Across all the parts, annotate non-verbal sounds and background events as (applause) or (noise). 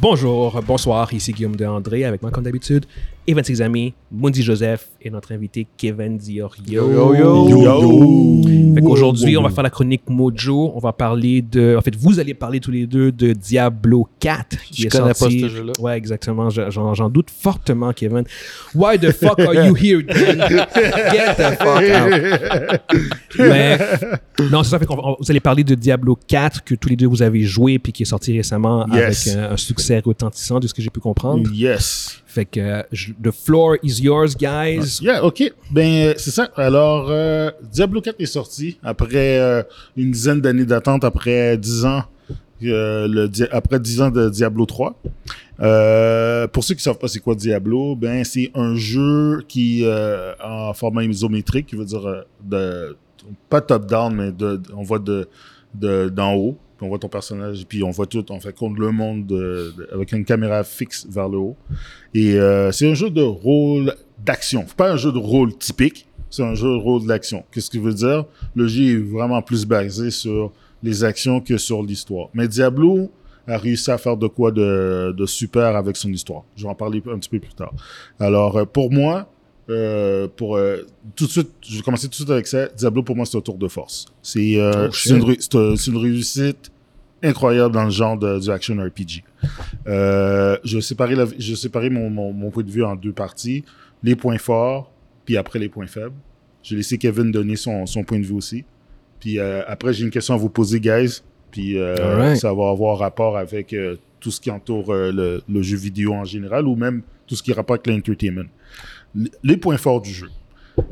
Bonjour, bonsoir, ici Guillaume de André avec moi comme d'habitude, et 26 amis, Mundi Joseph et notre invité Kevin Diorio. Yo, yo, yo. Fait qu'aujourd'hui, on va faire la chronique Mojo. On va parler de. En fait, vous allez parler tous les deux de Diablo 4. Qui Je est connais sorti. pas ce jeu-là. Ouais, exactement. Je- J'en j'en doute fortement, Kevin. Why the fuck are you here, Dan? (laughs) Get the fuck out. Mais non, c'est ça. Fait qu'on vous allez parler de Diablo 4 que tous les deux vous avez joué puis qui est sorti récemment Yes. avec un, un succès retentissant de ce que j'ai pu comprendre. Yes. Fait que the floor is yours, guys. Yeah, ok. Ben, euh, c'est ça. Alors, euh, Diablo 4 est sorti après euh, une dizaine d'années d'attente, après 10 ans, après 10 ans de Diablo 3. Euh, pour ceux qui savent pas c'est quoi Diablo, ben c'est un jeu qui en format isométrique, qui veut dire de pas top down, mais de, on voit de de- d'en haut, on voit ton personnage, puis on voit tout, on fait compte le monde de- de- avec une caméra fixe vers le haut. Et euh, c'est un jeu de rôle d'action. Pas un jeu de rôle typique, c'est un jeu de rôle d'action. Qu'est-ce qui veut dire? Le jeu est vraiment plus basé sur les actions que sur l'histoire. Mais Diablo a réussi à faire de quoi de, de super avec son histoire. Je vais en parler un petit peu plus tard. Alors, euh, pour moi, euh, pour euh, tout de suite, je vais commencer tout de suite avec ça. Diablo, pour moi, c'est un tour de force. C'est euh, Oh, une, réussite incroyable dans le genre de, du action RPG. Je séparais, la, je séparais mon, mon, mon point de vue en deux parties. Les points forts, puis après les points faibles. J'ai laissé Kevin donner son, son point de vue aussi. Puis après, j'ai une question à vous poser, guys. Puis ça va avoir rapport avec tout ce qui entoure le, le jeu vidéo en général ou même tout ce qui a rapport avec l'entertainment. Les points forts du jeu.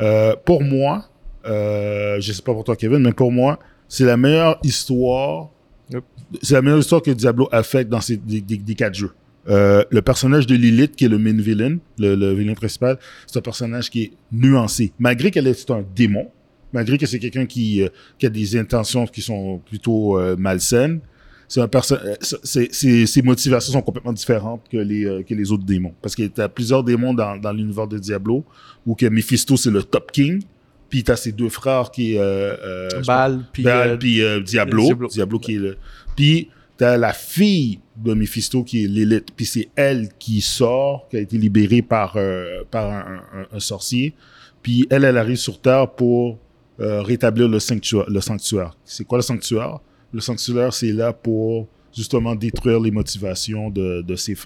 Euh, pour moi, euh, je sais pas pour toi, Kevin, mais pour moi, c'est la meilleure histoire. Yep. C'est la meilleure histoire que Diablo a faite dans ces des, des- des quatre jeux. Euh, le personnage de Lilith, qui est le main villain, le, le villain principal, c'est un personnage qui est nuancé. Malgré qu'elle est un démon, malgré que c'est quelqu'un qui, euh, qui a des intentions qui sont plutôt malsaines, c'est un euh, c'est- c'est- ses motivations sont complètement différentes que les, euh, que les autres démons. Parce qu'il y a plusieurs démons dans, dans l'univers de Diablo, où que Mephisto, c'est le top king, puis t'as ses deux frères qui est... Euh, euh, Baal, puis Baal, puis Diablo. Diablo. Diablo, qui est le. Puis t'as la fille de Mephisto qui est Lilith. Puis c'est elle qui sort, qui a été libérée par euh, par un, un- un sorcier. Puis elle, elle arrive sur Terre pour euh, rétablir le sanctuaire. Le sanctuaire. C'est quoi le sanctuaire? Le sanctuaire, c'est là pour justement détruire les motivations de, de ses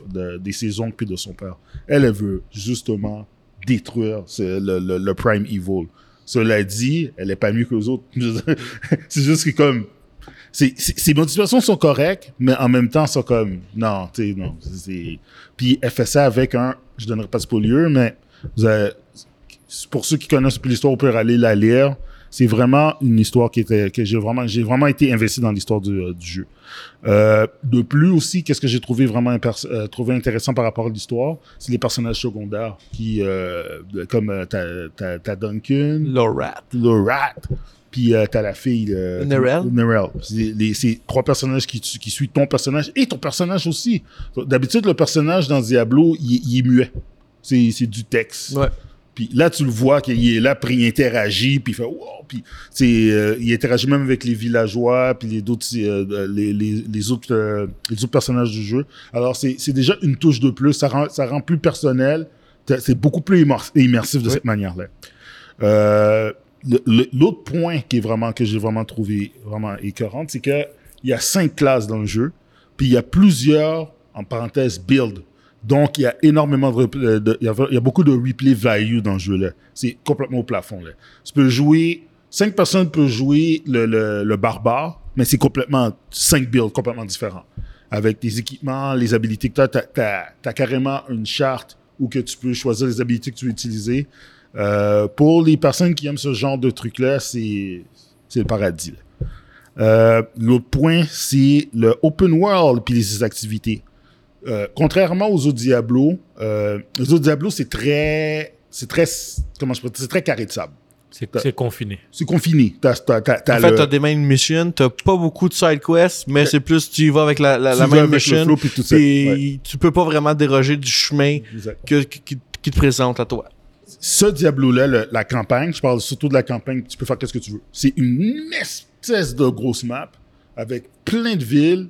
ses oncles puis de son père. Elle, elle veut justement détruire le, le, prime evil. Cela dit, elle est pas mieux que les autres. (laughs) c'est juste que comme ses motivations sont correctes, mais en même temps, sont comme non, tu sais, non. Puis elle fait ça avec un, je donnerai pas de spoiler, mais avez- pour ceux qui connaissent plus l'histoire, on peut aller la lire. C'est vraiment une histoire qui était que j'ai vraiment j'ai vraiment été investi dans l'histoire du, euh, du jeu. Euh, de plus aussi, qu'est-ce que j'ai trouvé vraiment euh, trouvé intéressant par rapport à l'histoire, c'est les personnages secondaires qui euh, comme t'as t'as- Duncan, Lorat. le rat. Puis euh, t'as la fille. Euh, Nerel. Nerel. C'est trois personnages qui, suivent ton personnage et ton personnage aussi. D'habitude, le personnage dans Diablo, il, il est muet. C'est c'est du texte. Ouais. Puis là, tu le vois qu'il est là, puis il interagit, puis il fait wow, puis euh, il interagit même avec les villageois, puis les d'autres euh, les, les, les autres euh, les autres personnages du jeu. Alors c'est déjà une touche de plus, ça rend ça rend plus personnel, c'est beaucoup plus immer- immersif de Oui. cette manière-là. L'autre point qui est vraiment que j'ai vraiment trouvé vraiment écœurant, c'est que il y a cinq classes dans le jeu, puis il y a plusieurs en parenthèse build. Donc il y a énormément de, de- il y a, beaucoup de replay value dans le jeu là. C'est complètement au plafond là. Tu peux jouer cinq personnes peuvent jouer le, le, le barbare, mais c'est complètement cinq builds complètement différents avec tes équipements, les habilités que tu as, tu as, carrément une charte où que tu peux choisir les habilités que tu veux utiliser. Euh, pour les personnes qui aiment ce genre de truc-là, c'est le paradis. Euh, L'autre point, c'est le open world puis les activités. Euh, contrairement aux autres Diablo, euh, les autres Diablo, c'est très, c'est très, comment je peux dire, c'est très carré de sable. C'est c'est confiné. C'est confiné. T'as En fait, le- t'as des main missions, t'as pas beaucoup de side quests, mais c'est plus tu y vas avec la, la, tu la vas main avec le mission. flow puis tout ça. Ouais, tu peux pas vraiment déroger du chemin que, qui, qui te présente à toi. ce Diablo-là, la campagne, je parle surtout de la campagne, tu peux faire qu'est-ce que tu veux. C'est une espèce de grosse map avec plein de villes,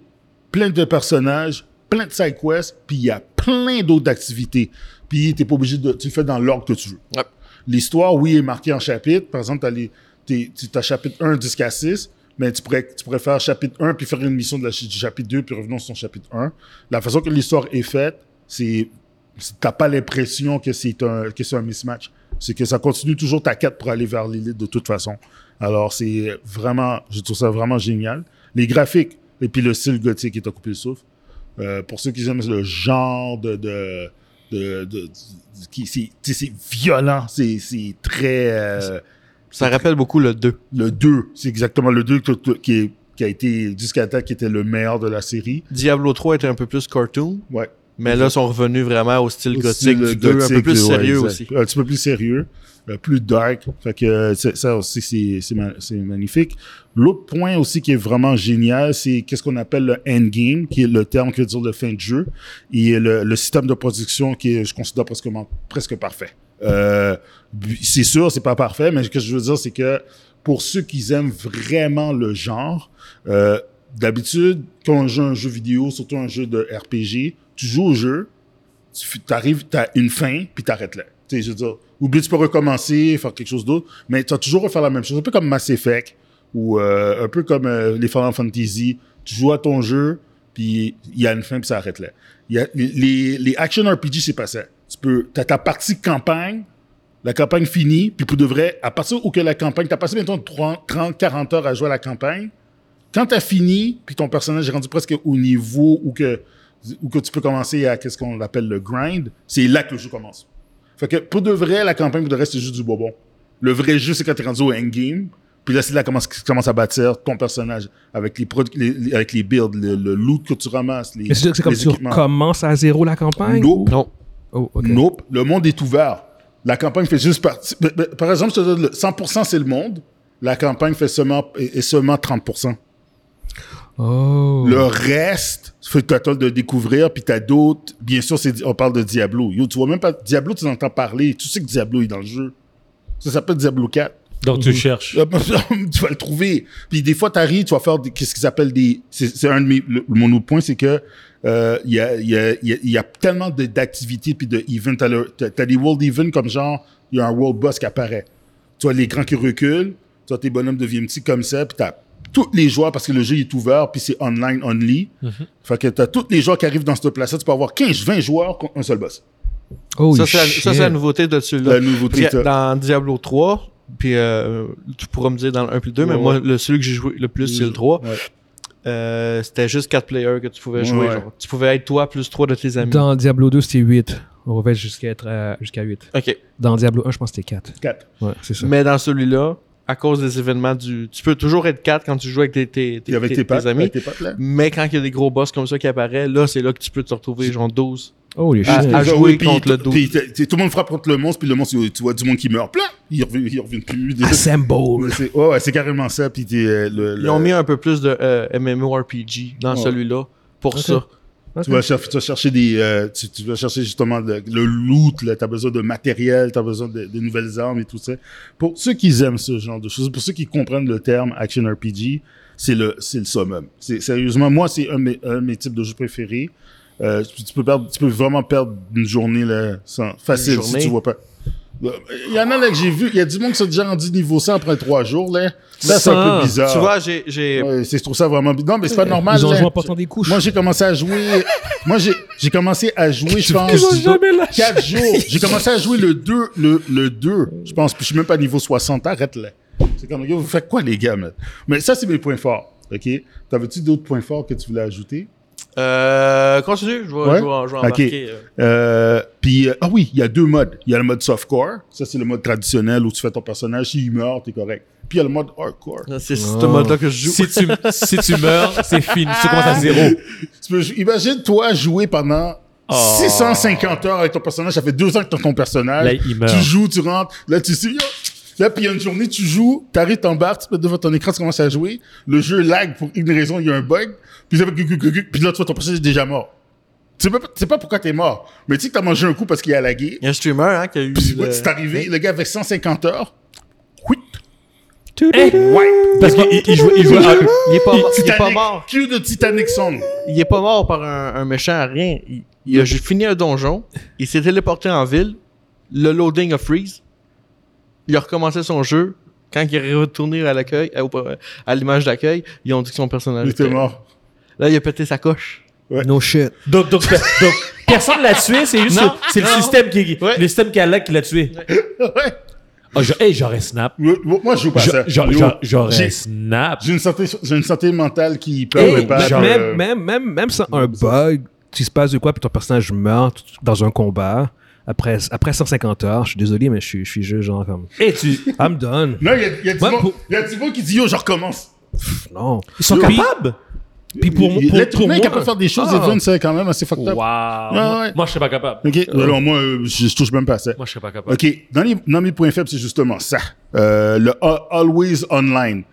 plein de personnages, plein de side quests, puis il y a plein d'autres activités. Puis t'es pas obligé de, tu le fais dans l'ordre que tu veux. L'histoire, oui, est marquée en chapitres. Par exemple, t'as les, t'es- tu as chapitre 1 jusqu'à 6, mais tu pourrais, tu pourrais faire chapitre 1 puis faire une mission de la, du chapitre 2 puis revenir sur son chapitre 1. La façon que l'histoire est faite, c'est, c'est- t'as pas l'impression que c'est un, que c'est un mismatch. C'est que ça continue toujours ta quête pour aller vers l'élite de toute façon. Alors, c'est vraiment, je trouve ça vraiment génial. Les graphiques et puis le style gothique qui t'a coupé le souffle. Euh, pour ceux qui aiment le genre de, de, de, de- qui, c'est, violent, c'est, très, euh, Ça rappelle beaucoup le 2. le 2, c'est exactement le 2 que- que- qui, est- qui a été, jusqu'à date, qui était le meilleur de la série. Diablo 3 était un peu plus cartoon, Ouais. Mais là, ils sont revenus vraiment au style Au gothique style du 2, un peu plus sérieux aussi. Un petit peu plus sérieux, plus dark. Fait que euh, ça aussi, c'est magnifique. L'autre point aussi qui est vraiment génial, c'est qu'est-ce qu'on appelle le endgame, qui est le terme qui veut dire le fin de jeu, et le, le système de production qui est, je considère presque, presque parfait. Euh, c'est sûr, c'est pas parfait, mais ce que je veux dire, c'est que pour ceux qui aiment vraiment le genre, euh, d'habitude, quand on joue un jeu vidéo, surtout un jeu de RPG, tu joues au jeu, tu arrives, tu as une fin, puis t'arrêtes là. Tu sais, je veux dire, oublie, tu peux recommencer, faire quelque chose d'autre, mais tu vas toujours refaire la même chose. Un peu comme Mass Effect, ou euh, un peu comme euh, les Final Fantasy. Tu joues à ton jeu, puis il y a une fin, puis ça arrête là. Y a, les, les, action RPG, c'est pas ça. Tu peux, t'as ta partie campagne, la campagne finie, puis pour de vrai, à partir où que la campagne, t'as passé 30, 30, 40 heures à jouer à la campagne, quand t'as fini, puis ton personnage est rendu presque au niveau où que, où que tu peux commencer à qu'est-ce qu'on appelle le grind, c'est là que le jeu commence. Fait que pour de vrai, la campagne, pour de vrai, c'est juste du bonbon. Le vrai jeu, c'est quand t'es rendu au endgame, puis là, c'est là que commence, que commence à bâtir ton personnage avec les, les- avec les builds, le, le loot que tu ramasses, les, Mais c'est-à-dire que c'est comme tu recommences à zéro la campagne? Nope. Non. Oh. Nope. Le monde est ouvert. La campagne fait juste partie. Par exemple, je te donne le 100% c'est le monde. La campagne fait seulement, est seulement 30%. Oh. Le reste, fait que t'as de découvrir, puis t'as d'autres. Bien sûr, c'est, on parle de Diablo. Yo, tu vois même pas Diablo, tu entends parler. Tu sais que Diablo est dans le jeu. Ça s'appelle Diablo 4. Donc tu cherches. Euh, (laughs) tu vas le trouver. Puis des fois, t'arrives, tu vas faire des, qu'est-ce qu'ils appellent des. C'est, c'est un de mes. le- mon autre point, c'est que euh, il y, a, il y, a, il y a- il y a tellement de, d'activités puis de events. T'as, le- t'as, t'as des world events comme genre, il y a un world boss qui apparaît. Tu as l'écran qui recule, tu as tes bonhommes de VMT comme ça, puis t'as tous les joueurs parce que le jeu est ouvert, puis c'est online only. Fait que t'as tous les joueurs qui arrivent dans cette place-là. Tu peux avoir 15, 20 joueurs contre un seul boss. Holy Ça, c'est la, nouveauté de celui-là. La nouveauté. Puis, t'as- dans Diablo 3, puis euh, tu pourras me dire dans le 1 puis le 2, mais Ouais, moi, le, celui que j'ai joué le plus, c'est le 3. Ouais. Euh, c'était juste 4 players que tu pouvais jouer. Ouais. genre. Tu pouvais être toi plus 3 de tes amis. Dans Diablo 2, c'était 8. On va jusqu'à être à- jusqu'à 8. Ok. Dans Diablo 1, je pense que c'était 4. 4. Ouais, c'est ça. Mais dans celui-là, à cause des événements du. Tu peux toujours être 4 quand tu joues avec tes, tes, tes, Puis avec tes- tes potes, tes amis. avec tes potes, là. Mais quand il y a des gros boss comme ça qui apparaissent, là, c'est là que tu peux te retrouver genre 12. Holy Ah, shit. ah, à Genre, jouer puis contre le t- dos. puis t- t- tout le monde frappe contre le monstre, puis le monstre, tu vois du monde qui meurt. Plein! Il revient, il revient plus. Assemble. Ouais, c'est ouais, ouais, c'est carrément ça. Puis euh, le, Ils ont mis un peu plus de euh, MMORPG dans celui-là pour ça. Tu, vas cher- tu vas chercher des. euh, tu, tu vas chercher justement le, le loot, là. T'as besoin de matériel, t'as besoin de, de nouvelles armes et tout ça. Pour ceux qui aiment ce genre de choses, pour ceux qui comprennent le terme action RPG, c'est le, c'est le summum. C'est, sérieusement, moi, c'est un de mes, un de mes types de jeux préférés. Euh, tu, tu peux perdre, tu peux vraiment perdre une journée, là, sans, facile, Une si tu vois pas. Il y en a là que j'ai vu, il y a du monde qui sont déjà rendu niveau 100 après trois jours, là. Ça, c'est un peu bizarre. Tu vois, j'ai. j'ai- Ouais, c'est, je trouve ça vraiment bizarre. Non, mais c'est pas normal. Ils ont là. joué en portant des couches. Moi, j'ai commencé à jouer. moi, j'ai, j'ai commencé à jouer, je pense, Ils ont jamais lâché. 4 jours. J'ai commencé à jouer le 2, le, le 2, je pense, puis je suis même pas niveau 60. Arrête là. C'est comme, yo, vous faites quoi, les gars, man? Mais ça, c'est mes points forts. OK? T'avais-tu d'autres points forts que tu voulais ajouter? Euh, continue, je vais, Ouais? je vais, je vais Ok. embarquer. euh. Euh, puis, euh, ah oui, il y a deux modes. Il y a le mode softcore. Ça, c'est le mode traditionnel où tu fais ton personnage. S'il meurt, t'es correct. Puis, il y a le mode hardcore. C'est ce Oh. mode-là que je joue. Si tu, si tu meurs, (laughs) c'est fini. Tu commences à zéro. Tu peux, imagine toi jouer pendant Oh. 650 heures avec ton personnage. Ça fait deux ans que t'as ton personnage. Là, il meurt. Tu joues, tu rentres. Là, tu sais. Là, puis il y a une journée, tu joues, t'arrives, t'embarques, tu te mets devant ton écran, tu commences à jouer. Le jeu lag pour une raison, il y a un bug. Puis, que- puis là, tu vois, ton personnage est déjà mort. Tu sais pas, tu sais pas pourquoi t'es mort. Mais tu sais que t'as mangé un coup parce qu'il a lagué. Il y a un streamer hein, qui a eu. Puis le- c'est arrivé, le gars avec 150 heures. Oui. Parce qu'il il- il jouait, il jouait à- Il est pas, mort- il est pas mort. Cue de Titanic Song. Il est pas mort par un, un méchant à rien. Il, il a juste fini un donjon. Il s'est téléporté en ville. Le loading a freeze. Il a recommencé son jeu. Quand il est retourné à l'accueil, à, au- à l'image d'accueil, ils ont dit que son personnage Il était mort. Là, il a pété sa coche. No shit. Donc, donc, donc, personne l'a tué, c'est juste c'est le système qui, Ouais. le système qui a là qui l'a tué. Ouais. Ah, hey, j'aurais snap. Moi, je joue pas ça. J'aurais j'ai- snap. J'ai une santé, j'ai une santé mentale qui Hey, permet pas. genre, de- même, même, même, même sans un bug, s'il se passe de quoi, puis ton personnage meurt dans un combat, après, après 150 heures, je suis désolé, mais je suis, je suis juste genre comme. Et tu. I'm done. Non, il y a, il y a pour- il y a qui dit yo, je recommence? Pff, Non. Ils sont Puis- capables? Puis pour, pour, pour est moi, capable de faire des choses, Ah. C'est quand même assez fucked up. Wow. moi, ouais. moi, je serais pas capable. Ok, alors moi, euh, je, je touche même pas à ça. Moi, je serais pas capable. Ok, dans, les, dans mes points faibles, c'est justement ça. Euh, le always online.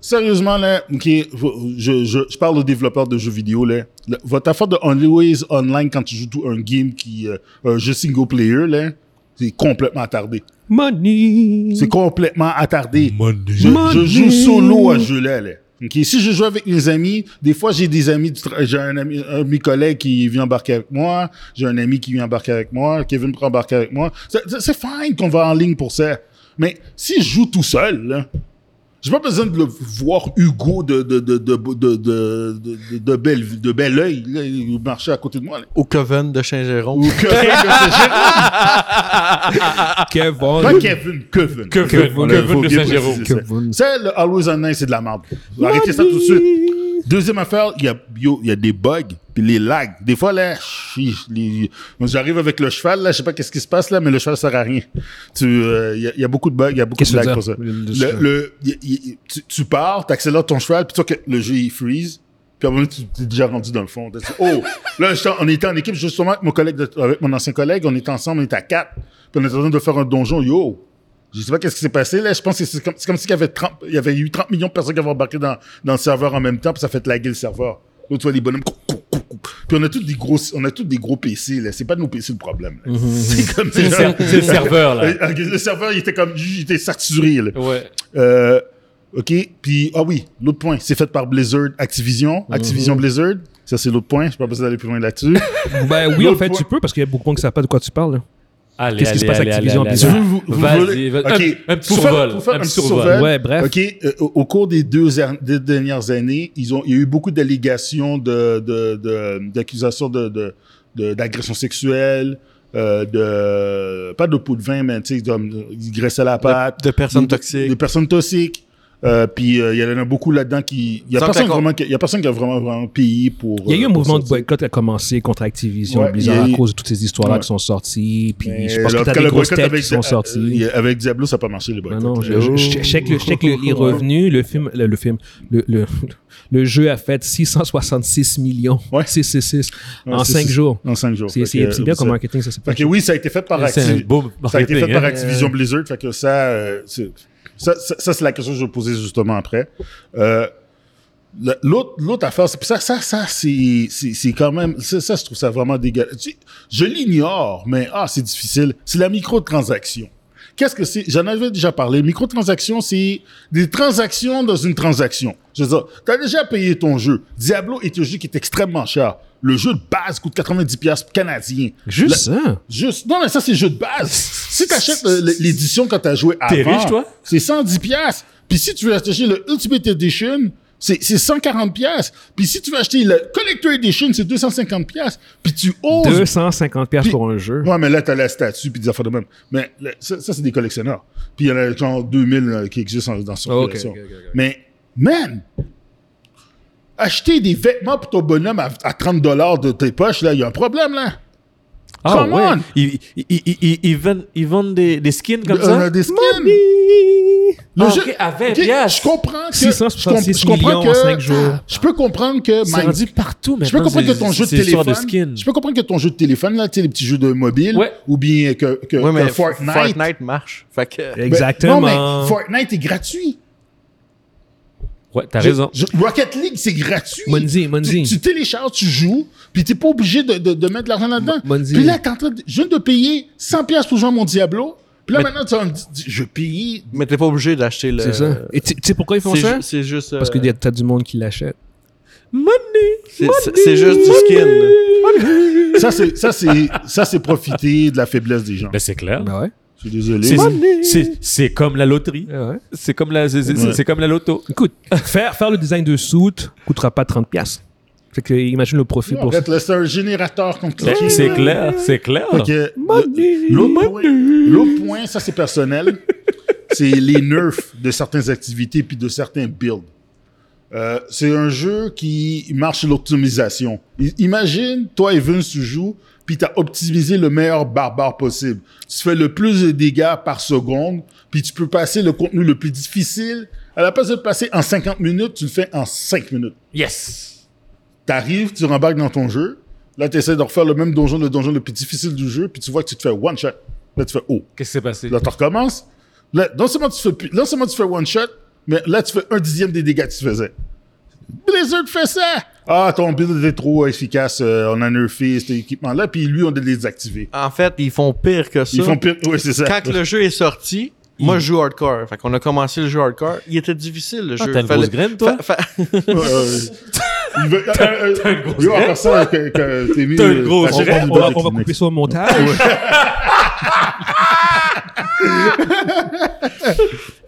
Sérieusement, là, ok, je, je, je parle aux développeurs de jeux vidéo, là. Votre affaire de always online quand tu joues tout un game qui, euh, un jeu single player, là, c'est complètement attardé. Money. C'est complètement attardé. Money. Je, joue solo à ce jeu-là. Là. Ok, Si je joue avec mes amis, des fois j'ai des amis, j'ai un ami, un de mes collègues qui vient embarquer avec moi, j'ai un ami qui vient embarquer avec moi, Kevin peut embarquer avec moi. C'est fine qu'on va en ligne pour ça. Mais si je joue tout seul, là, j'ai pas besoin de le voir Hugo de, de, de, de, de, de, de bel, de bel oeil. Là, il marchait à côté de moi. Là. Au Coven de Saint-Jérôme. Ou Kevin de Saint-Jérôme. (laughs) Kevin. Pas Kevin, Kevin. Kevin, Kevin, Kevin de Saint-Jérôme. C'est le Always Online, c'est de la merde. Arrêtez ça tout de suite. Deuxième affaire, il y a, il y a des bugs puis les lags. Des fois, là, j'arrive avec le cheval, là, je sais pas qu'est-ce qui se passe, là, mais le cheval sert à rien. Tu, euh, il y, a- il y a beaucoup de bugs, il y a beaucoup de lags pour ça. Le- Le, tu, tu pars, t'accélères ton cheval, puis toi, que le jeu, il freeze. Puis à un moment, tu t'es déjà rendu dans le fond. Oh! Là, on était en équipe, justement, avec mon collègue, de- avec mon ancien collègue, on était ensemble, on était à quatre. Puis on était en train de faire un donjon, yo! Je sais pas qu'est-ce qui s'est passé, là. Je pense que c'est comme, comme s'il y avait 30, il y avait eu 30 millions de personnes qui avaient embarqué dans, dans le serveur en même temps, puis ça fait laguer le serveur. Là, tu vois les bonhommes, Puis on a tous des gros, on a tous des gros PC, là. C'est pas de nos PC le problème, là. (laughs) C'est comme C'est le, le serveur, là. (laughs) Le serveur, il était comme, il était saturé, là. Ouais. Euh, OK. Puis, ah oui, l'autre point, c'est fait par Blizzard Activision. Activision Blizzard. Ça, c'est l'autre point. Je pas besoin d'aller plus loin là-dessus. (laughs) Ben oui, en fait, point- tu peux, parce qu'il y a beaucoup de gens qui savent pas de quoi tu parles. là. Allez, Qu'est-ce qui se passe à allez, Activision allez, puis allez. ça? Vous- vous- vous Vas-y. Un- un petit Pour faire- survol, pour faire un survol. survol. Ouais, bref. OK. euh, au, cours des deux, er- des dernières années, ils ont, il y a eu beaucoup d'allégations de, de, de- d'accusations de, de, de- d'agression sexuelle, euh, de, pas de pot de vin, mais tu sais, ils graissaient la patte. de personnes De- toxiques. De personnes toxiques. Euh, puis euh, il y en a beaucoup là-dedans qui. Il y a personne d'accord. vraiment, qui- il y a personne qui a vraiment, vraiment payé pour. Il y a eu euh, un pour mouvement de boycott qui a commencé contre Activision Ouais, Blizzard eu- à cause de toutes ces histoires-là Ouais. qui sont sorties. Puis Mais je pense en que t'as des le grosses boycott têtes avec, qui sont euh, sorties. euh, avec Diablo, ça n'a pas marché, les Non, boycotts. non, je, je, je- je check le, je check le- les revenus. Le film, le, le film, le, le, (laughs) le jeu a fait 666 millions. Ouais. 666 Ouais, en c'est- 5 c'est- jours. En 5 jours. C'est bien comme marketing, ça. pas Fait que oui, ça a été fait par, hein. Activision Blizzard. Fait que ça, euh, ça, ça, c'est la question que je vais poser justement après. Euh, L'autre, l'autre affaire, c'est ça, ça, ça, c'est, c'est, quand même, ça, ça, je trouve ça vraiment dégueulasse. Je l'ignore, mais ah, c'est difficile. C'est la microtransaction. Qu'est-ce que c'est? J'en avais déjà parlé. Microtransaction, c'est des transactions dans une transaction. Je veux dire, t'as déjà payé ton jeu. Diablo est un jeu qui est extrêmement cher. Le jeu de base coûte 90$ piastres canadiens. Juste ça? Juste, non, mais ça, c'est le jeu de base. Si tu achètes l'édition quand tu as joué avant, T'es riche, toi? c'est 110 pièces. Puis si tu veux acheter le Ultimate Edition, c'est c'est 140 pièces. Puis si tu veux acheter le Collector Edition, c'est 250 pièces. Puis tu oses... 250 pièces pour un jeu. Ouais, mais là, t'as la statue puis des affaires de même. Mais ça, ça, c'est des collectionneurs. Puis il y en a genre 2000 euh, qui existent en- dans son Ok, collection. ok, ok, ok. Mais, man, acheter des vêtements pour ton bonhomme à, à 30 de tes poches, là, il y a un problème, là. Ah Come ouais. on. Ils, ils, ils, vendent, ils vendent des, des skins comme On ça? a des skins. Ah, jeu- ok, à 20 Ok, piastres. Je comprends que. 666 je comprends millions que, en cinq jours. Je peux comprendre que. C'est rendu partout je peux maintenant. comprendre que ton jeu de téléphone. de skins. Je peux comprendre que ton jeu de téléphone, là, tu sais, les petits jeux de mobile. Ouais. Ou bien que, que, Ouais, que Fortnite. Fortnite. marche. Fait que. Ben, Exactement. non, mais Fortnite est gratuit. Ouais, t'as raison. je- Rocket League, c'est gratuit. Monzi, Monzi. Tu, tu télécharges, tu joues, puis t'es pas obligé de, de, de mettre de l'argent là-dedans. Monzi. Puis là, t'es en train de, je viens de payer 100$ piastres pour jouer à mon Diablo, Puis là, Mais- maintenant, tu vas me dire, je paye. Mais t'es pas obligé d'acheter le. C'est ça. Et tu sais pourquoi ils font C'est ça? ju- C'est juste. Parce euh, que y a- t'as du monde qui l'achète. c'est- c'est c'est juste du skin. Ça, c'est, ça, c'est, ça, c'est profiter de la faiblesse des gens. Ben, c'est clair. Ben ouais. Je suis désolé. C'est- C'est c'est comme la loterie. Ouais, ouais. C'est comme la c'est- c'est Ouais. c'est comme la loto. Écoute, faire, faire le design de suit coûtera pas 30$. piastres. Fait que imagine le profit En pour ça. fait, c'est un générateur compliqué. Ben, C'est clair, c'est clair. Le- L'autre point, ça c'est personnel, (laughs) c'est les nerfs de certaines activités puis de certains builds. Euh, c'est un jeu qui marche sur l'optimisation. I- Imagine, toi et Vince, tu joues, puis tu as optimisé le meilleur barbare possible. Tu fais le plus de dégâts par seconde, puis tu peux passer le contenu le plus difficile. À la place de le passer en 50 minutes, tu le fais en 5 minutes. Yes. T'arrives, tu rembarques dans ton jeu. Là, tu essaies de refaire le même donjon, le donjon le plus difficile du jeu, puis tu vois que tu te fais one shot. Là, tu fais oh. Qu'est-ce qui s'est passé? Là, tu recommences. Là, non seulement tu fais, non seulement tu fais one shot, mais là, tu fais un dixième des dégâts que tu faisais. Blizzard fait ça! Ah, ton build était trop efficace, euh, on a nerfé cet équipement-là, puis lui, on a désactivé. En fait, ils font pire que ça. Ils font pire. Oui, c'est ça. Quand le jeu est sorti, moi je joue hardcore. Fait qu'on a commencé le jeu hardcore. Il était difficile le Ah, jeu. t'as une Fallait- grosse graine, toi? fa- fa- Ouais, ouais. Il veut- euh, euh. T'as une grosse t'as On va, on va- on couper ça au montage. (laughs)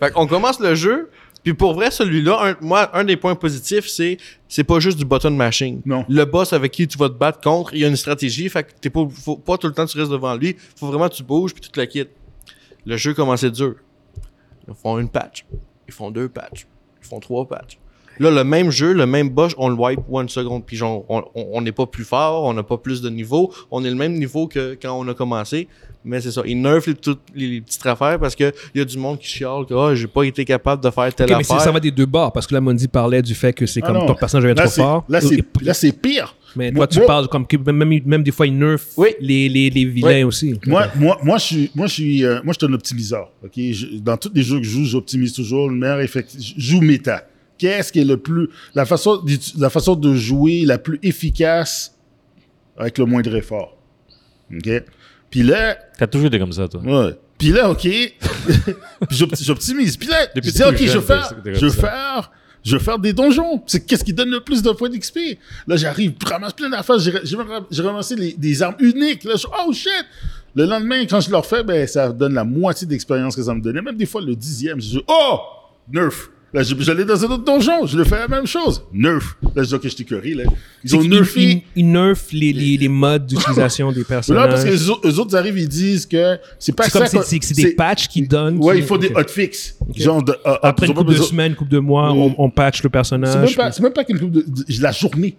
Fait qu'on commence le jeu. Puis pour vrai, celui-là, un- moi, un des points positifs, c'est c'est pas juste du button mashing. Non. Le boss avec qui tu vas te battre contre, il y a une stratégie. Fait que t'es pas, faut pas tout le temps tu restes devant lui. Faut vraiment que tu bouges puis tu te la quittes. Le jeu commençait dur. Ils font une patch. Ils font deux patchs. Ils font trois patchs. Là, le même jeu, le même boss, on le wipe one seconde. Puis genre, on- n'est pas plus fort, on n'a pas plus de niveau. On est le même niveau que quand on a commencé. Mais c'est ça, ils nerfent les, toutes les petites affaires parce qu'il y a du monde qui chiale que oh, j'ai pas été capable de faire telle Ok, mais c'est- affaire. ça va des deux bords parce que là, Mondi parlait du fait que c'est Ah comme non. ton personnage devient Là, trop fort. Là, c'est, Et- là, c'est pire. mais moi- toi, tu moi- parles comme que même, même des fois, ils nerfent Oui. les, les, les vilains aussi. Moi, moi, moi, je suis, moi, je suis, euh, moi, je suis un optimiseur. Ok, Je- dans tous les jeux que je joue, j'optimise toujours le meilleur effectif. Je joue méta. Qu'est-ce qui est le plus, la façon, la façon de jouer la plus efficace avec le moindre effort. Ok? Puis là, T'as toujours été comme ça, toi. ouais. Puis là, ok. (laughs) j'optimise. Puis là, Depuis je dis, que ok, je vais faire, je vais faire, je vais faire des donjons. C'est qu'est-ce qui donne le plus de points d'XP. Là, j'arrive, je ramasse plein d'affaires. J'ai j'ai ra- j'ai ramassé les- des armes uniques. Là, je oh shit. Le lendemain, quand je leur fais, ben, ça donne la moitié d'expérience que ça me donnait. Même des fois, le dixième, je dis, oh, nerf. Là, j'allais dans un autre donjon, je le fais la même chose. Nerf. Là, je dis, ok, je t'ai curry, là. Ils C'est ont qu'ils- nerfé. ils, ils nerfent les, les, les modes d'utilisation des (laughs) Non, personnages. parce que les autres, eux autres arrivent, ils disent que c'est pas c'est ça. comme c'est- des patchs qui donnent. Ouais, qui- il faut des hotfix. Genre de, euh, Après ils une couple de semaines, une couple de mois, on, on patch le C'est même personnage. pas, c'est même pas qu'une coupe de, de- la journée.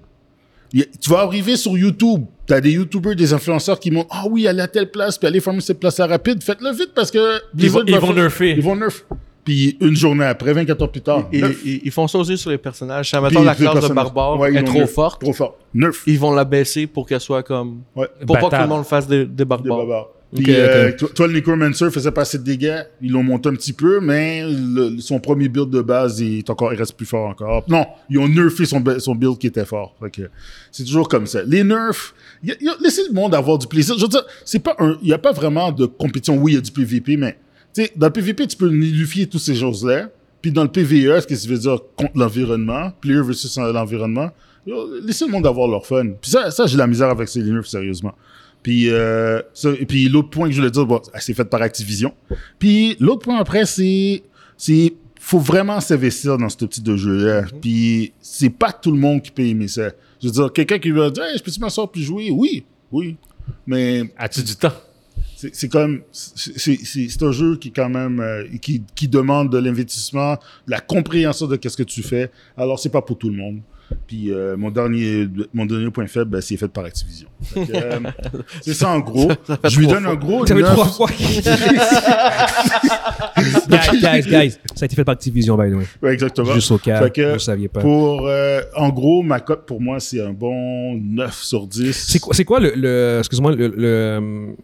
Tu vas arriver sur YouTube, t'as des YouTubers, des influenceurs qui montrent Ah oui, allez à telle place, puis allez farmer cette place-là rapide. Faites-le vite parce que. Ils vont, ils nerfer. Ils vont nerf. Puis une journée après, 24 heures plus tard. Ils, font ça aussi sur les personnages. Si, mettons, la classe de barbare Ouais, est trop forte, Trop fort. Nerf. ils vont la baisser pour qu'elle soit comme. Ouais. Pour pas que tout le monde fasse des, des Des barbares. barbares. Ok, Puis, euh, toi, toi, le Necromancer faisait pas assez de dégâts. Ils l'ont monté un petit peu, mais le- son premier build de base, il, est encore, il reste plus fort encore. Non, ils ont nerfé son, son build qui était fort. C'est toujours comme ça. Les nerfs, y a- y a- laissez le monde avoir du plaisir. Je veux dire, c'est pas un, il y a pas vraiment de compétition. Oui, il y a du PVP, mais sais, dans le PVP, tu peux nullifier toutes ces choses-là. Puis dans le PVE, ce que ça veut dire contre l'environnement, player versus l'environnement, laissez le monde avoir leur fun. Puis ça, ça j'ai la misère avec ces nerfs, sérieusement. Puis, euh, ça- et puis l'autre point que je voulais dire, bon, c'est fait par Activision. Puis l'autre point après, c'est, c'est, faut vraiment s'investir dans ce type de jeu-là. Puis c'est pas tout le monde qui peut aimer ça. Je veux dire, quelqu'un qui va dire, hey, je peux-tu m'asseoir puis jouer? Oui, oui. Mais As-tu du temps? C'est comme c'est c'est- c'est- c'est un jeu qui quand même euh, qui, qui demande de l'investissement, de la compréhension de qu'est-ce que tu fais. Alors c'est pas pour tout le monde. Puis euh, mon dernier mon dernier point faible, ben, c'est fait par Activision. Euh, (laughs) c'est ça en gros. Je lui donne un gros Ça fait trois fois. (laughs) guys, guys, guys, ça a été fait par Activision, by the way. Ouais, exactement. Juste au cas, Fait que vous saviez pas. Pour euh, en gros ma cote pour moi c'est un bon 9 sur 10. C'est quoi, c'est quoi le, le- excuse-moi, le, le,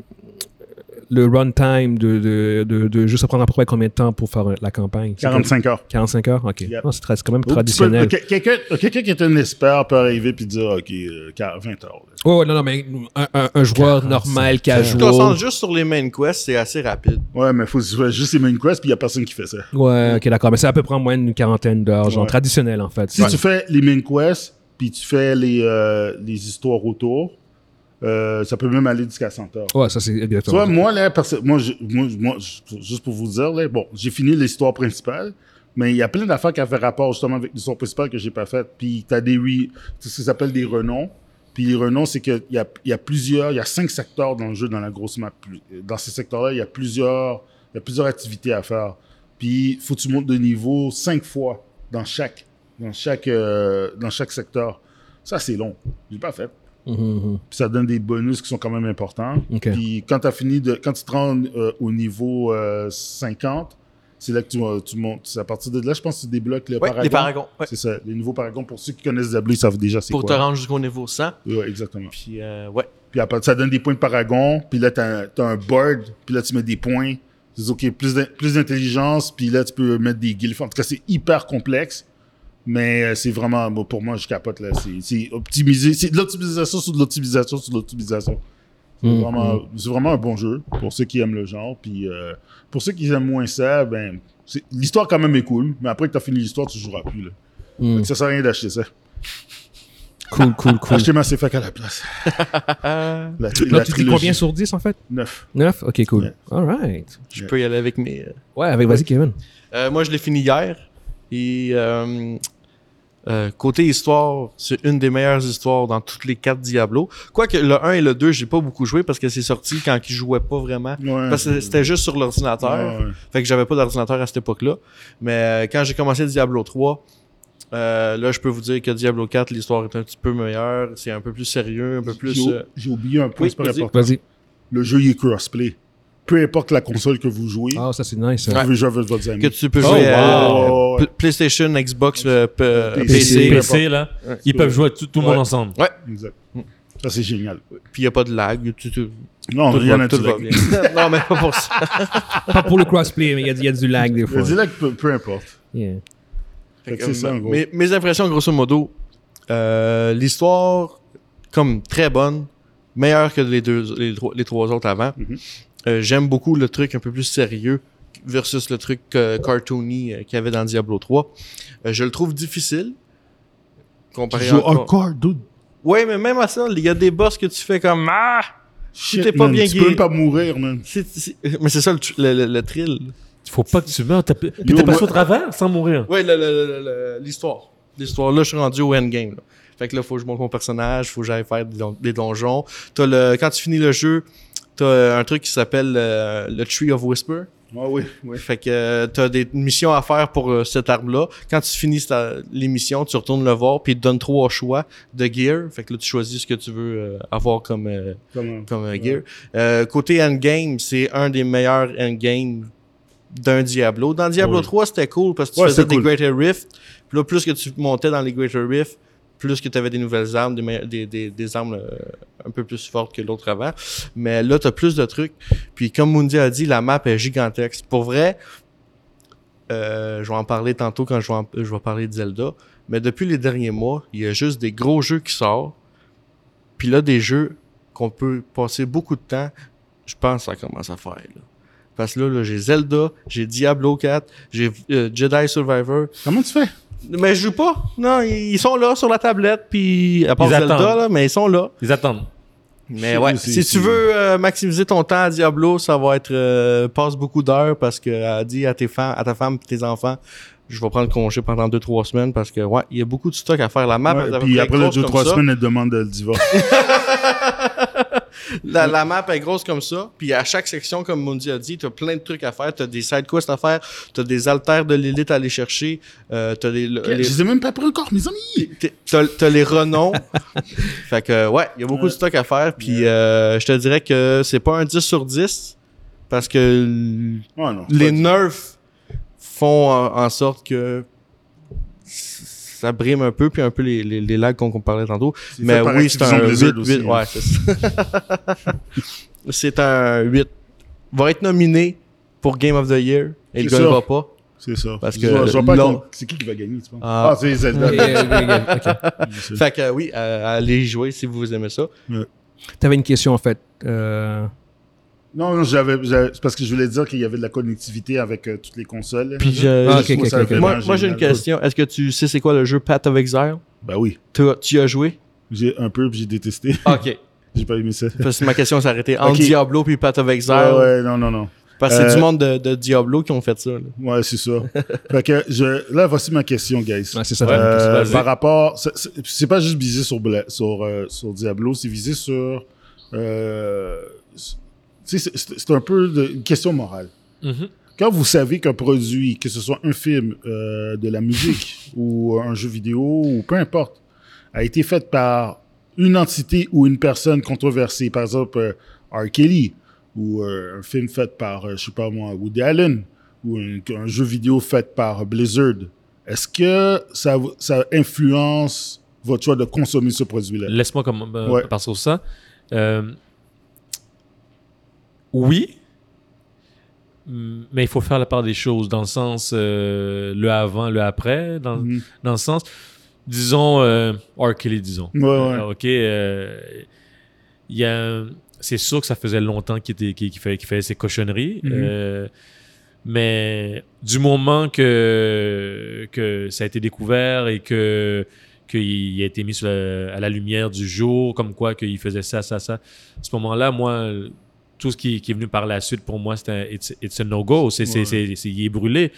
le runtime de, de, de, de juste prendre à peu près combien de temps pour faire la campagne? C'est 45 heures. 45 heures? OK. Yep. C'est quand même Ou tu traditionnel. que- Quelqu'un quelqu'un qui est un expert peut arriver puis dire, OK, euh, 20 heures. là. Oh, non, non, mais un, un, un joueur 45 normal, Tu te casual. concentres juste sur les main quests, c'est assez rapide. Ouais, mais faut faut juste les main quests puis il y a personne qui fait ça. Ouais, ok, d'accord. Mais c'est à peu près en moins d'une quarantaine d'heures, genre Ouais. traditionnel, en fait. Si Ouais. tu fais les main quests puis tu fais les, euh, les histoires autour, euh, ça peut même aller jusqu'à 100 heures. Ouais, ça, c'est Tu exactement. vois, moi, là, moi, je- moi, moi, je- juste pour vous dire, là, bon, j'ai fini l'histoire principale, mais il y a plein d'affaires qui avaient rapport justement avec l'histoire principale que j'ai pas faite. Puis tu as des, c'est ce qu'ils appellent des renoms. Puis les renoms, c'est qu'il y a, y a plusieurs, il y a cinq secteurs dans le jeu, dans la grosse map. Dans ces secteurs-là, il y a plusieurs, il y a plusieurs activités à faire. Puis faut que tu montes de niveau cinq fois dans chaque, dans chaque, euh, dans chaque secteur. Ça, c'est long. J'ai pas fait. Puis ça donne des bonus qui sont quand même importants. Puis quand, as fini de, quand tu te rends euh, au niveau euh, 50, c'est là que tu, euh, tu montes. C'est à partir de là, je pense que tu débloques le Ouais, paragon. les paragons. ouais. C'est ça, les nouveaux paragons. Pour ceux qui connaissent Diablo, ils savent déjà c'est Pour quoi. te rendre jusqu'au niveau 100. Ouais, exactement. Puis, euh, ouais. Puis après, ça donne des points de paragon. Puis là, tu as, un board. Puis là, tu mets des points. C'est OK, plus d'in- plus d'intelligence. Puis là, tu peux mettre des guilds. En tout cas, c'est hyper complexe. Mais euh, c'est vraiment, bon, pour moi, je capote là. C'est- C'est optimisé. C'est de l'optimisation sur de l'optimisation sur de l'optimisation. C'est Mhm. vraiment, c'est vraiment un bon jeu pour ceux qui aiment le genre. Puis euh, pour ceux qui aiment moins ça, ben, l'histoire quand même est cool. Mais après que tu as fini l'histoire, tu joueras plus. Là. Fait que Ça sert à rien d'acheter ça. Cool, cool, (laughs) cool. Achetez Mass Effect à la place. (laughs) La, Là, tu dis combien sur 10, en fait? 9. 9 Ok, cool. Ouais. All right. je peux y aller avec mes. euh, Ouais, avec, vas-y, Kevin. Euh, moi, je l'ai fini hier. Et euh, euh, côté histoire, c'est une des meilleures histoires dans toutes les quatre Diablo. Quoique le 1 et le 2, j'ai pas beaucoup joué parce que c'est sorti quand ils jouaient pas vraiment. Ouais. Parce que c'était juste sur l'ordinateur. Ouais, ouais. Fait que j'avais pas d'ordinateur à cette époque-là. Mais euh, quand j'ai commencé Diablo 3, euh, là, je peux vous dire que Diablo 4, l'histoire est un petit peu meilleure. C'est un peu plus sérieux, un peu plus. J'ai- euh, J'ai oublié un point oui, important. Vas-y. Le jeu il est crossplay. Peu importe la console que vous jouez, Ah, ça, c'est nice. vous ça. pouvez jouer avec votre ami. que tu peux Oh, jouer wow. Pl- PlayStation, Xbox, euh, PC. PC. PC, là, ils peuvent jouer tout, tout le monde Ouais. ensemble. Exact. Ça, c'est génial. Puis il n'y a pas de lag. Tu, tu- Non, tout rien va, à tout dire. va bien. (laughs) non, mais pas pour ça. (laughs) Pas pour le crossplay, mais il y a, il y a du lag des fois. Dis-le que peu, peu importe. Yeah. Fait que c'est ça, en gros. mes, mes impressions, grosso modo, euh, l'histoire, comme très bonne, meilleure que les, deux, les, trois, les trois autres avant. Mhm. Euh, J'aime beaucoup le truc un peu plus sérieux versus le truc euh, cartoony euh, qu'il y avait dans Diablo 3. Euh, je le trouve difficile. Tu Comparé joues encore- dude. Ouais, mais même à ça, il y a des boss que tu fais comme Ah! Shit, t'es pas man, bien Tu peux même pas mourir, man. Mais c'est ça le, le, le- le thrill. Faut pas que tu meurs. T'as- Puis t'es passé moi- au travers sans mourir. Ouais, l'histoire. L'histoire. Là, je suis rendu au endgame. Là. Fait que là, faut que je monte mon personnage, faut que j'aille faire des, don- des donjons. T'as le, quand tu finis le jeu, t'as un truc qui s'appelle euh, le Tree of Whisper. Ah oui, oui. Fait que euh, t'as des missions à faire pour euh, cet arbre-là. Quand tu finis missions, tu retournes le voir, puis il te donne trois choix de gear. Fait que là, tu choisis ce que tu veux euh, avoir comme, euh, comme euh, gear. Euh, côté endgame, c'est un des meilleurs endgames d'un Diablo. Dans Diablo Oui. 3, c'était cool parce que tu Ouais, faisais des. Greater Rift. Puis là, plus que tu montais dans les Greater Rift, plus que tu avais des nouvelles armes, des, armes euh, un peu plus fortes que l'autre avant. Mais là, tu plus de trucs. Puis comme Mundi a dit, la map est gigantesque. Pour vrai, euh, je vais en parler tantôt quand je vais, je vais parler de Zelda. Mais depuis les derniers mois, il y a juste des gros jeux qui sortent. Puis là, des jeux qu'on peut passer beaucoup de temps, je pense que ça commence à faire. Là. Parce que là, là, j'ai Zelda, j'ai Diablo 4, j'ai euh, Jedi Survivor. Comment tu fais? Mais je joue pas. Non, ils sont là sur la tablette, puis à part Ils Zelda, attendent. là, mais ils sont là. Ils attendent. Mais ouais, si tu veux euh, maximiser ton temps à Diablo, ça va être euh, passe beaucoup d'heures parce que euh, dis à tes fam- à ta femme et tes enfants, je vais prendre congé pendant 2-3 semaines parce que ouais, il y a beaucoup de stock à faire. La map Ouais, puis près après les grosse deux, comme trois ça. semaines, elle demande le divorce. (laughs) La, la map est grosse comme ça. Puis à chaque section, comme Mundi a dit, t'as plein de trucs à faire. T'as des side quests à faire. T'as des altères de l'élite à aller chercher. Euh, t'as les, Je les- les ai même pas pris encore, mes amis. t'es- t'as t'as les renoms. (laughs) fait que ouais, il y a beaucoup de stock à faire. Puis euh, je te dirais que c'est pas un 10 sur 10 parce que Oh non. les nerfs font en sorte que ça brime un peu puis un peu les, les, les lags qu'on parlait tantôt. c'est Mais oui, c'est un 8, Blizzard aussi, 8 hein. ouais, c'est (laughs) un 8 va être nominé pour Game of the Year et le C'est gagnera ça. pas. C'est ça. Parce Je que vois- je vois pas là- contre- C'est qui qui va gagner, tu penses? Ah. Ah, c'est Zelda. Sais. (laughs) Fait que euh, oui, euh, allez y jouer si vous aimez ça. T'avais une question en fait. Euh, Non, non, j'avais, j'avais- c'est parce que je voulais dire qu'il y avait de la connectivité avec euh, toutes les consoles. Puis je- Ah, Je ok, trouve ok, ça ok. vraiment moi, moi j'ai une question. Est-ce que tu sais c'est quoi le jeu Path of Exile? Ben oui. Tu, tu y as joué? J'ai un peu, puis j'ai détesté. Ok. (laughs) j'ai pas aimé ça. Parce que ma question s'est arrêtée entre. Diablo puis Path of Exile. Ouais, ouais, non, non, non. Parce que c'est Euh, du monde de, de Diablo qui ont fait ça. là. Ouais, c'est ça. (laughs) fait que je, là, voici ma question, guys. ouais, c'est ça. Euh, par rapport, c'est- pas juste visé sur sur euh, sur Diablo, c'est visé sur, euh, c'est- un peu de- une question morale. Mhm. Quand vous savez qu'un produit, que ce soit un film, euh, de la musique (laughs) ou un jeu vidéo ou peu importe, a été fait par une entité ou une personne controversée, par exemple euh, R. Kelly, ou euh, un film fait par, euh, je sais pas moi, Woody Allen, ou un, un jeu vidéo fait par Blizzard, est-ce que ça, influence votre choix de consommer ce produit-là? Laisse-moi comme, euh, Ouais. sur ça. Euh, oui, mais il faut faire la part des choses dans le sens euh, le avant, le après, dans, Mhm. dans le sens, disons, euh, R. Kelly, disons. Ouais, ouais. Euh, ok, euh, il y a, c'est sûr que ça faisait longtemps qu'il qu'il, qu'il faisait, qu'il faisait ses cochonneries, Mhm. euh, mais du moment que, que ça a été découvert et que qu'il a été mis sur la- à la lumière du jour, comme quoi qu'il faisait ça, ça, ça. À ce moment-là, moi, tout ce qui, qui est venu par la suite, pour moi, c'est un it's, it's a no-go. C'est, c'est, Ouais. c'est, c'est- il est brûlé.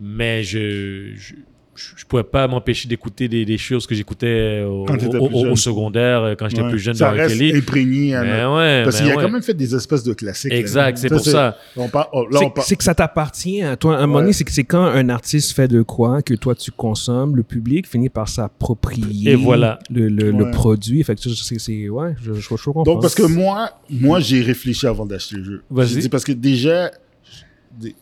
Mais je, je, je pouvais pas m'empêcher d'écouter des, des choses que j'écoutais au, t'étais au- secondaire, euh, quand j'étais Ouais. plus jeune ça reste imprégné à Mais notre- ouais, Parce qu'il a quand même fait des espèces de classiques. Exact, c'est pour ça. Oh, là, C'est on parle. c'est que ça t'appartient à toi. À un moment donné, c'est que c'est quand un artiste fait de quoi que toi tu consommes, le public finit par s'approprier Et voilà. le, le, le produit. Fait que c'est, c'est- ouais, je, je, je comprends. Donc, parce que moi, moi j'ai réfléchi avant d'acheter le jeu. Vas-y. J'ai dit, parce que déjà, des-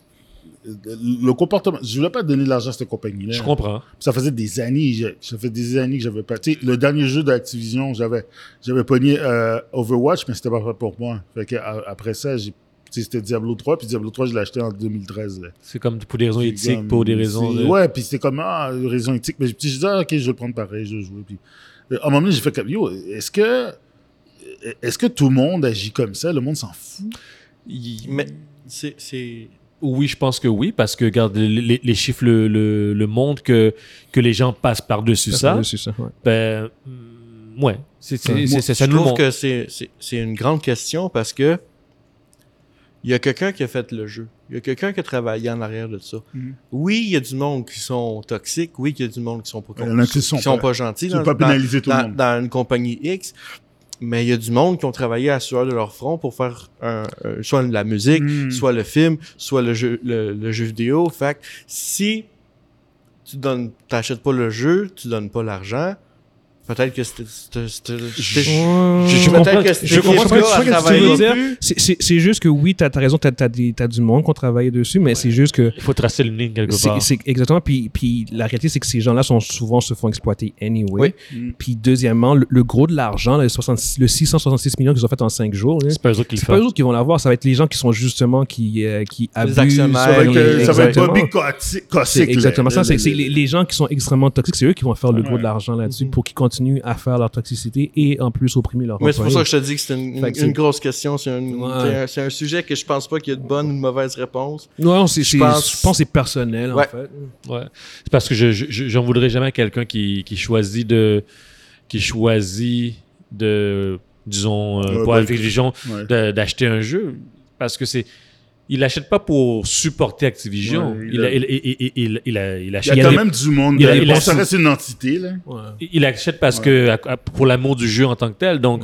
le comportement, je voulais pas donner de l'argent à cette compagnie-là. Je comprends. Ça faisait des années, j'ai- ça fait des années que j'avais pas. Tu sais, le dernier jeu d'Activision, j'avais, j'avais pogné euh, Overwatch, mais c'était pas fait pour moi. Fait que a- après ça, j'ai, c'était Diablo 3, puis Diablo 3, je l'ai acheté en 2013. là. C'est comme pour des raisons Puis éthiques, comme, pour des raisons. de- Ouais, puis c'était comme, ah, raison éthique. Mais je disais, ah, ok, je vais le prendre pareil, je vais jouer. Puis, euh, à un moment donné, j'ai fait comme, yo, est-ce que, est-ce que tout le monde agit comme ça? Le monde s'en fout? Il- Mais c'est. Oui, je pense que oui, parce que regarde, les, chiffres le, le, le montrent que, que les gens passent par-dessus ça. C'est ça, ouais. Ben, mm, ouais, c'est c'est- Ouais, c'est- moi, c'est- Je ça nous le trouve montre. que c'est- c'est c'est une grande question parce que il y a quelqu'un qui a fait le jeu. Il y a quelqu'un qui a travaillé en arrière de ça. Mhm. Oui, il y a du monde qui sont toxiques. Oui, il y a du monde qui sont pas, Il y en a qui sont pas- pas gentils. Tu peux dans- pas dans- pénaliser tout le dans, monde. dans une compagnie X. Mais il y a du monde qui ont travaillé à sueur de leur front pour faire un, un- soit la musique, Mm. soit le film, soit le jeu, le, le jeu vidéo. Fait que si tu donnes, t'achètes pas le jeu, tu donnes pas l'argent, peut-être que c'était, je- comprends- que je comprends ce que tu veux dire. C'est- C'est c'est juste que oui, t'as as raison, t'as as, du monde qui ont travaillé dessus, mais c'est juste que Il faut tracer une ligne quelque part. c'est exactement. Puis, puis la réalité, c'est que ces gens-là sont souvent se font exploiter anyway. Oui. Mm. Puis deuxièmement, le, le gros de l'argent, le, 66 le 666 millions qu'ils ont fait en 5 jours, C'est pas eux autres qui le c'est pas eux autres qui vont l'avoir. Ça va être les gens qui sont justement qui, euh, qui abusent. actionnaires, Ça va être, ça va être Exactement. Bobby Kotick. C'est exactement ça. C'est c'est les les, les gens qui sont extrêmement toxiques, c'est eux qui vont faire le gros de l'argent là-dessus Mhm. pour qu'ils continuent à faire leur toxicité et en plus opprimer leur Mais c'est pour ça que je te dis que c'est une, une- que c'est- une grosse question. C'est un, Ouais. c'est un- sujet que je pense pas qu'il y a de bonne ou de mauvaise réponse. Non, c'est, c'est- pense- je pense que c'est personnel, Ouais. en fait. Ouais. C'est parce que je, je- j'en voudrais jamais à quelqu'un qui, qui choisit de, qui choisit de, disons, euh, Ouais, pour bah, Activision, Ouais. de- d'acheter un jeu. Parce que c'est, il l'achète pas pour supporter Activision. Ouais, il il, a- a- il, il, il, il, il a- il Il y achète. a Il y a quand des- même du monde. il a- Bon, il a- ça reste une entité, là. Ouais. Il achète parce Ouais. que à- pour l'amour du jeu en tant que tel. Donc,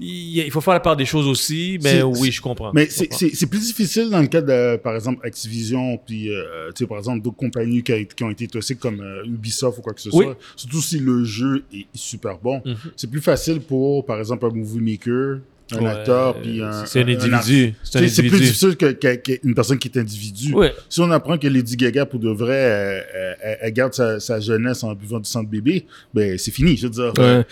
il, faut faire la part des choses aussi. Mais oui, je comprends. Mais c'est- plus difficile dans le cas de, par exemple, Activision, puis, euh, tu sais, par exemple, d'autres compagnies qui, a- qui ont été toxiques comme euh, Ubisoft ou quoi que ce Oui. soit. Surtout si le jeu est super bon. Mhm. C'est plus facile pour, par exemple, un movie maker un Ouais, acteur, puis un. C'est un individu. C'est plus difficile que- que- qu'une personne qui est individu. Ouais. Si on apprend que Lady Gaga, pour de vrai, elle, elle- elle garde sa, sa jeunesse en buvant du sang de bébé, ben c'est fini. Je veux dire, Ouais.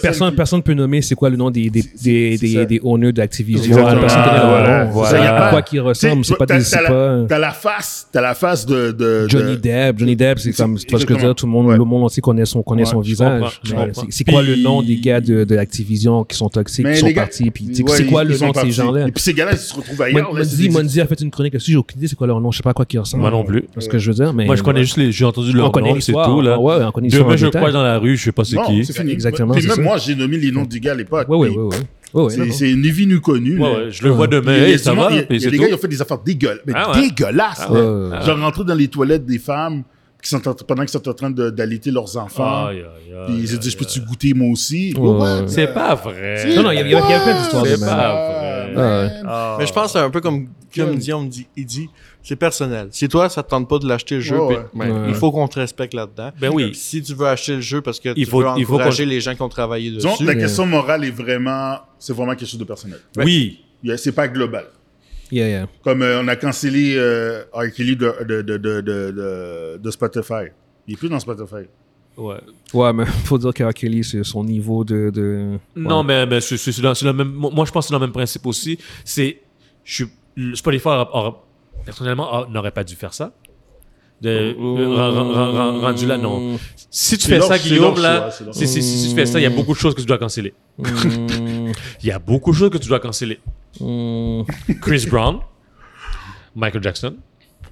Personne, qui- personne peut nommer c'est quoi le nom des, des, C'est- des, c'est des, des owners d'Activision. Personne leur Voilà, voilà. Quoi. Tu sais, C'est pas t'as- des. t'as c'est la- pas- T'as la face, t'as la face de, de- Johnny de- Depp. Johnny Depp, c'est comme, tu vois ce que je veux exactement. dire, tout le monde, le monde entier connaît son, connaît son visage. c'est- quoi le nom des gars de, Activision qui sont toxiques, qui sont partis, puis tu sais, Ouais, c'est quoi ils- le ils nom de ces gens-là? Et puis ces gars-là, ils se retrouvent ailleurs. des- Mondi a fait une chronique là-dessus, j'ai aucune idée c'est quoi leur nom, je sais pas à quoi qu'ils ressemblent. Moi non plus. C'est ce que je veux dire, mais. Moi, je connais juste les. J'ai entendu leur nom, c'est tout, là. Ouais, on connaît Demain, je détail. crois dans la rue, je sais pas c'est Non, qui. c'est fini. Exactement, Puis même moi, j'ai nommé les noms des gars à l'époque. Ouais, ouais, ouais, C'est non. c'est ni vu ni connu. Ouais, là. ouais, je le vois demain. Il y a- ça va? Il y a- Puis il y a c'est des gars qui ont fait des affaires dégueulasses. Mais Ah ouais. dégueulasses. Ah. Ouais. Genre rentrer dans les toilettes des femmes qui sont en- pendant qu'ils sont en train de- d'allaiter leurs enfants. Aïe, aïe, aïe, Puis ils se disent, je peux-tu goûter moi aussi? Ouais. C'est pas vrai. Non, non, il y avait- plein d'histoires C'est pas Ah, vrai. Ouais. Ah. Mais je pense que c'est un peu comme, comme Ouais. Guillaume dit, il dit, c'est personnel. Si toi, ça te tente pas de l'acheter le jeu, Ouais, puis- ouais. ben, Ouais. il faut qu'on te respecte là-dedans. Ben oui. Si tu veux acheter le jeu parce que Il tu faut- veux il faut encourager les gens qui ont travaillé dessus, la Yeah. question morale est vraiment, c'est vraiment quelque chose de personnel. Oui. C'est pas global. Yeah, yeah. Comme euh, on a cancellé euh, R. Kelly de, de, de, de, de, de- de Spotify. Il est plus dans Spotify. Ouais. Ouais, mais (laughs) faut dire que R. Kelly, c'est son niveau de. de... Non, mais, mais c'est c'est- c'est dans- c'est le même. Moi, je pense que c'est dans le même principe aussi. C'est. je Spotify, aura- aura- personnellement, a- n'aurait pas dû faire ça. De, euh, ren- ren- ren- ren- rendu là, non. Si tu C'est fais ça, Guillaume, là, choix, si, si- tu fais ça, (laughs) il y a beaucoup de choses que tu dois canceller. Mm, Il y a beaucoup de choses que tu dois canceller. Mm. Chris Brown, Michael Jackson.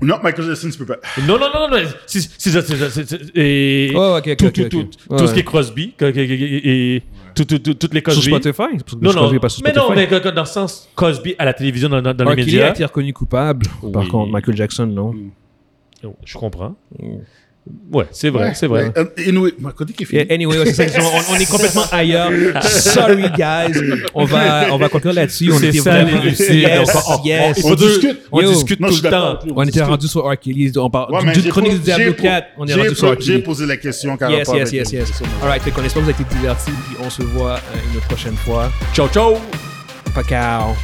Non, Michael Jackson, tu peux pas. Non, non, non, non, si- si- si- si- et Oh, ok, ok, tout, tout, tout, Ouais. tout ce qui est Crosby et, et tout, tout, tout- toutes les Sur Cosby. Spotify? C'est parce que Non, je non, pas sur mais non, Spotify. mais dans le sens Cosby à la télévision, dans, dans, dans les R. Kelly a médias. été reconnu coupable. Par Oui. contre, Michael Jackson, non. Oh, Je comprends. Ouais, c'est vrai, c'est vrai. Mais, euh, anyway, ma côté qui est fini. Yeah, anyway, ouais, c'est ça, on, on est complètement ailleurs. Sorry, guys. On va, on va conclure là-dessus. On était ça, vraiment... Yes, on- yes. On discute. On Yo. discute Non, tout le temps. lui, On était rendu sur. Kelly. On parle Ouais, j'ai chronique du Diablo j'ai po- 4. On est rendu sur R. J'ai posé la question car Yes, yes, yes, lui. yes. All right, fait qu'on espère que vous avez été divertis. Puis on se voit euh, une prochaine fois. Ciao, ciao! Pacao.